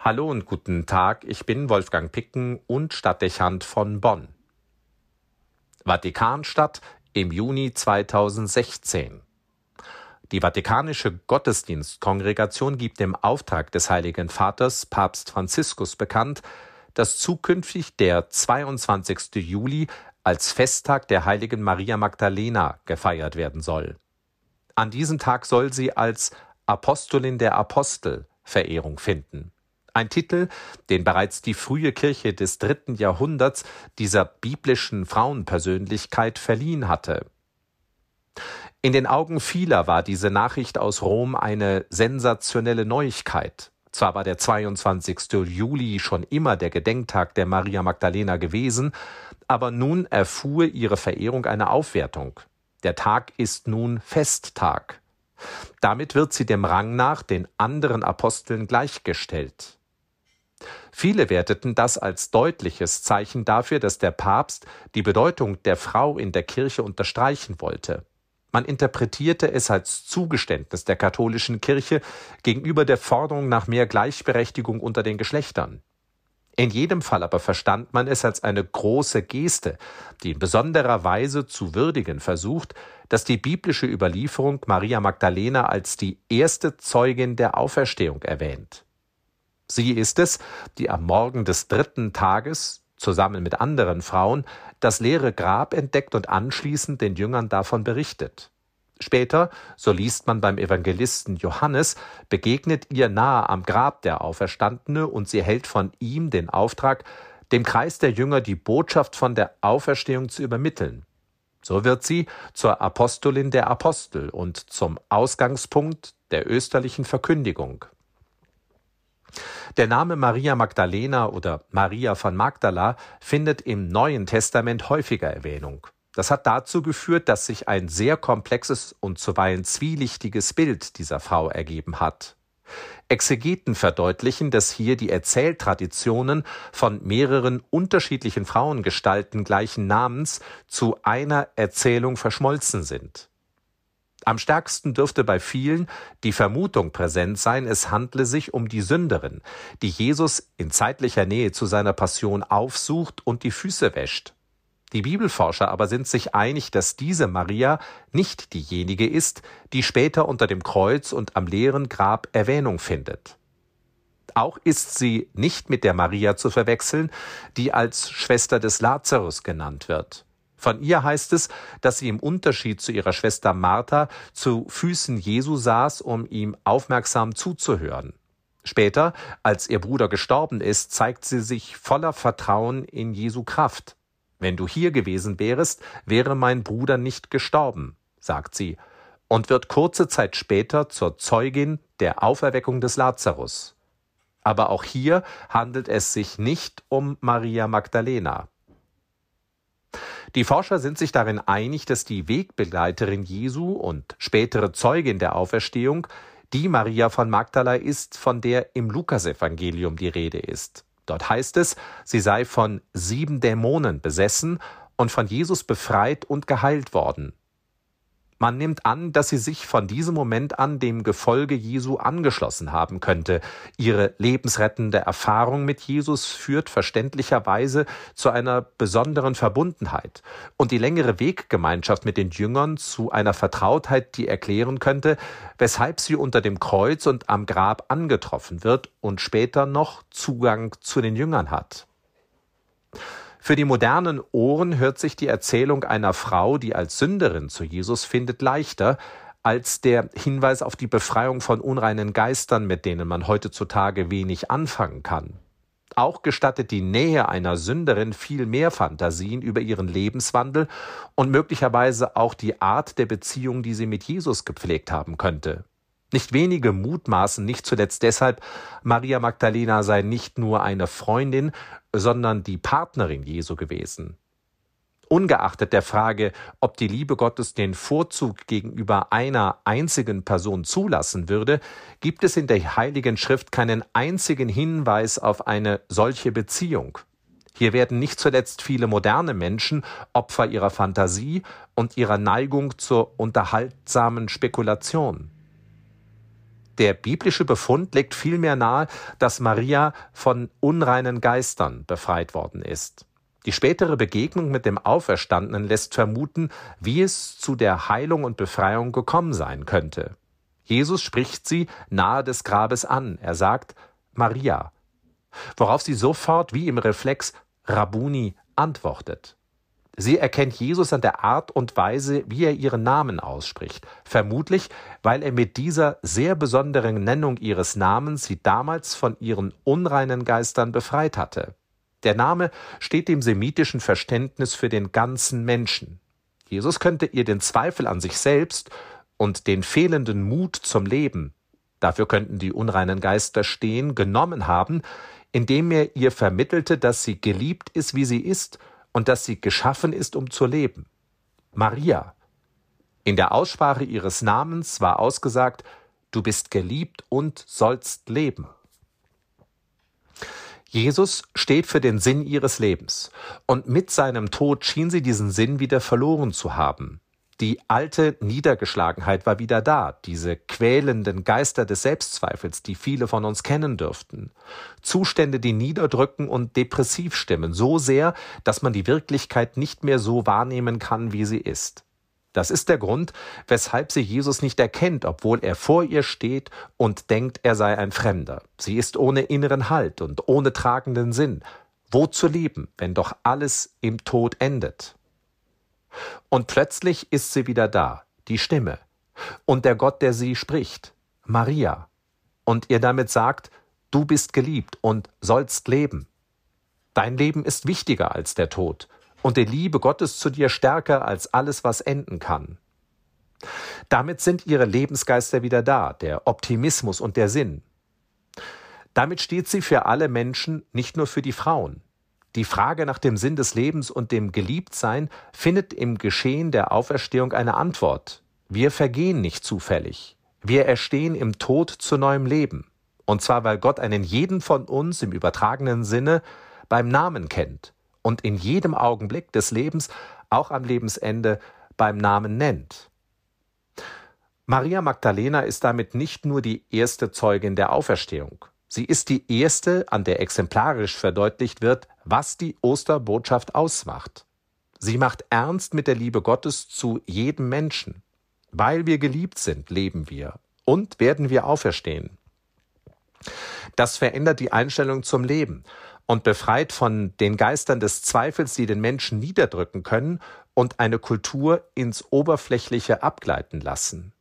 Hallo und guten Tag, ich bin Wolfgang Picken und Stadtdechant von Bonn. Vatikanstadt im Juni 2016. Die Vatikanische Gottesdienstkongregation gibt im Auftrag des Heiligen Vaters Papst Franziskus bekannt, dass zukünftig der 22. Juli als Festtag der heiligen Maria Magdalena gefeiert werden soll. An diesem Tag soll sie als Apostolin der Apostel Verehrung finden. Ein Titel, den bereits die frühe Kirche des dritten Jahrhunderts dieser biblischen Frauenpersönlichkeit verliehen hatte. In den Augen vieler war diese Nachricht aus Rom eine sensationelle Neuigkeit. Zwar war der 22. Juli schon immer der Gedenktag der Maria Magdalena gewesen, aber nun erfuhr ihre Verehrung eine Aufwertung. Der Tag ist nun Festtag. Damit wird sie dem Rang nach den anderen Aposteln gleichgestellt. Viele werteten das als deutliches Zeichen dafür, dass der Papst die Bedeutung der Frau in der Kirche unterstreichen wollte. Man interpretierte es als Zugeständnis der katholischen Kirche gegenüber der Forderung nach mehr Gleichberechtigung unter den Geschlechtern. In jedem Fall aber verstand man es als eine große Geste, die in besonderer Weise zu würdigen versucht, dass die biblische Überlieferung Maria Magdalena als die erste Zeugin der Auferstehung erwähnt. Sie ist es, die am Morgen des dritten Tages, zusammen mit anderen Frauen, das leere Grab entdeckt und anschließend den Jüngern davon berichtet. Später, so liest man beim Evangelisten Johannes, begegnet ihr nahe am Grab der Auferstandene und sie hält von ihm den Auftrag, dem Kreis der Jünger die Botschaft von der Auferstehung zu übermitteln. So wird sie zur Apostolin der Apostel und zum Ausgangspunkt der österlichen Verkündigung. Der Name Maria Magdalena oder Maria von Magdala findet im Neuen Testament häufiger Erwähnung. Das hat dazu geführt, dass sich ein sehr komplexes und zuweilen zwielichtiges Bild dieser Frau ergeben hat. Exegeten verdeutlichen, dass hier die Erzähltraditionen von mehreren unterschiedlichen Frauengestalten gleichen Namens zu einer Erzählung verschmolzen sind. Am stärksten dürfte bei vielen die Vermutung präsent sein, es handle sich um die Sünderin, die Jesus in zeitlicher Nähe zu seiner Passion aufsucht und die Füße wäscht. Die Bibelforscher aber sind sich einig, dass diese Maria nicht diejenige ist, die später unter dem Kreuz und am leeren Grab Erwähnung findet. Auch ist sie nicht mit der Maria zu verwechseln, die als Schwester des Lazarus genannt wird. Von ihr heißt es, dass sie im Unterschied zu ihrer Schwester Martha zu Füßen Jesu saß, um ihm aufmerksam zuzuhören. Später, als ihr Bruder gestorben ist, zeigt sie sich voller Vertrauen in Jesu Kraft. Wenn du hier gewesen wärest, wäre mein Bruder nicht gestorben, sagt sie, und wird kurze Zeit später zur Zeugin der Auferweckung des Lazarus. Aber auch hier handelt es sich nicht um Maria Magdalena. Die Forscher sind sich darin einig, dass die Wegbegleiterin Jesu und spätere Zeugin der Auferstehung die Maria von Magdala ist, von der im Lukasevangelium die Rede ist. Dort heißt es, sie sei von sieben Dämonen besessen und von Jesus befreit und geheilt worden. Man nimmt an, dass sie sich von diesem Moment an dem Gefolge Jesu angeschlossen haben könnte. Ihre lebensrettende Erfahrung mit Jesus führt verständlicherweise zu einer besonderen Verbundenheit und die längere Weggemeinschaft mit den Jüngern zu einer Vertrautheit, die erklären könnte, weshalb sie unter dem Kreuz und am Grab angetroffen wird und später noch Zugang zu den Jüngern hat. Für die modernen Ohren hört sich die Erzählung einer Frau, die als Sünderin zu Jesus findet, leichter als der Hinweis auf die Befreiung von unreinen Geistern, mit denen man heutzutage wenig anfangen kann. Auch gestattet die Nähe einer Sünderin viel mehr Fantasien über ihren Lebenswandel und möglicherweise auch die Art der Beziehung, die sie mit Jesus gepflegt haben könnte. Nicht wenige mutmaßen nicht zuletzt deshalb, Maria Magdalena sei nicht nur eine Freundin, sondern die Partnerin Jesu gewesen. Ungeachtet der Frage, ob die Liebe Gottes den Vorzug gegenüber einer einzigen Person zulassen würde, gibt es in der Heiligen Schrift keinen einzigen Hinweis auf eine solche Beziehung. Hier werden nicht zuletzt viele moderne Menschen Opfer ihrer Fantasie und ihrer Neigung zur unterhaltsamen Spekulation. Der biblische Befund legt vielmehr nahe, dass Maria von unreinen Geistern befreit worden ist. Die spätere Begegnung mit dem Auferstandenen lässt vermuten, wie es zu der Heilung und Befreiung gekommen sein könnte. Jesus spricht sie nahe des Grabes an. Er sagt Maria, worauf sie sofort wie im Reflex Rabuni antwortet. Sie erkennt Jesus an der Art und Weise, wie er ihren Namen ausspricht, vermutlich, weil er mit dieser sehr besonderen Nennung ihres Namens sie damals von ihren unreinen Geistern befreit hatte. Der Name steht dem semitischen Verständnis für den ganzen Menschen. Jesus könnte ihr den Zweifel an sich selbst und den fehlenden Mut zum Leben, dafür könnten die unreinen Geister stehen, genommen haben, indem er ihr vermittelte, dass sie geliebt ist, wie sie ist, und dass sie geschaffen ist, um zu leben. Maria. In der Aussprache ihres Namens war ausgesagt, du bist geliebt und sollst leben. Jesus steht für den Sinn ihres Lebens, und mit seinem Tod schien sie diesen Sinn wieder verloren zu haben. Die alte Niedergeschlagenheit war wieder da, diese quälenden Geister des Selbstzweifels, die viele von uns kennen dürften. Zustände, die niederdrücken und depressiv stimmen, so sehr, dass man die Wirklichkeit nicht mehr so wahrnehmen kann, wie sie ist. Das ist der Grund, weshalb sie Jesus nicht erkennt, obwohl er vor ihr steht und denkt, er sei ein Fremder. Sie ist ohne inneren Halt und ohne tragenden Sinn. Wo zu leben, wenn doch alles im Tod endet? Und plötzlich ist sie wieder da, die Stimme. Und der Gott, der sie spricht, Maria. Und ihr damit sagt, du bist geliebt und sollst leben. Dein Leben ist wichtiger als der Tod und die Liebe Gottes zu dir stärker als alles, was enden kann. Damit sind ihre Lebensgeister wieder da, der Optimismus und der Sinn. Damit steht sie für alle Menschen, nicht nur für die Frauen. Die Frage nach dem Sinn des Lebens und dem Geliebtsein findet im Geschehen der Auferstehung eine Antwort. Wir vergehen nicht zufällig. Wir erstehen im Tod zu neuem Leben. Und zwar, weil Gott einen jeden von uns im übertragenen Sinne beim Namen kennt und in jedem Augenblick des Lebens, auch am Lebensende, beim Namen nennt. Maria Magdalena ist damit nicht nur die erste Zeugin der Auferstehung. Sie ist die erste, an der exemplarisch verdeutlicht wird, was die Osterbotschaft ausmacht. Sie macht ernst mit der Liebe Gottes zu jedem Menschen. Weil wir geliebt sind, leben wir und werden wir auferstehen. Das verändert die Einstellung zum Leben und befreit von den Geistern des Zweifels, die den Menschen niederdrücken können und eine Kultur ins Oberflächliche abgleiten lassen.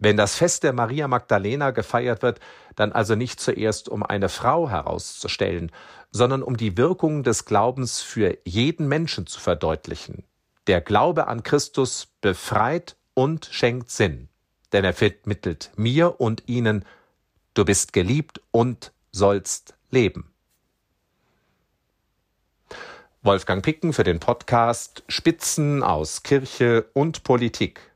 Wenn das Fest der Maria Magdalena gefeiert wird, dann also nicht zuerst um eine Frau herauszustellen, sondern um die Wirkung des Glaubens für jeden Menschen zu verdeutlichen. Der Glaube an Christus befreit und schenkt Sinn, denn er vermittelt mir und ihnen, du bist geliebt und sollst leben. Wolfgang Picken für den Podcast Spitzen aus Kirche und Politik.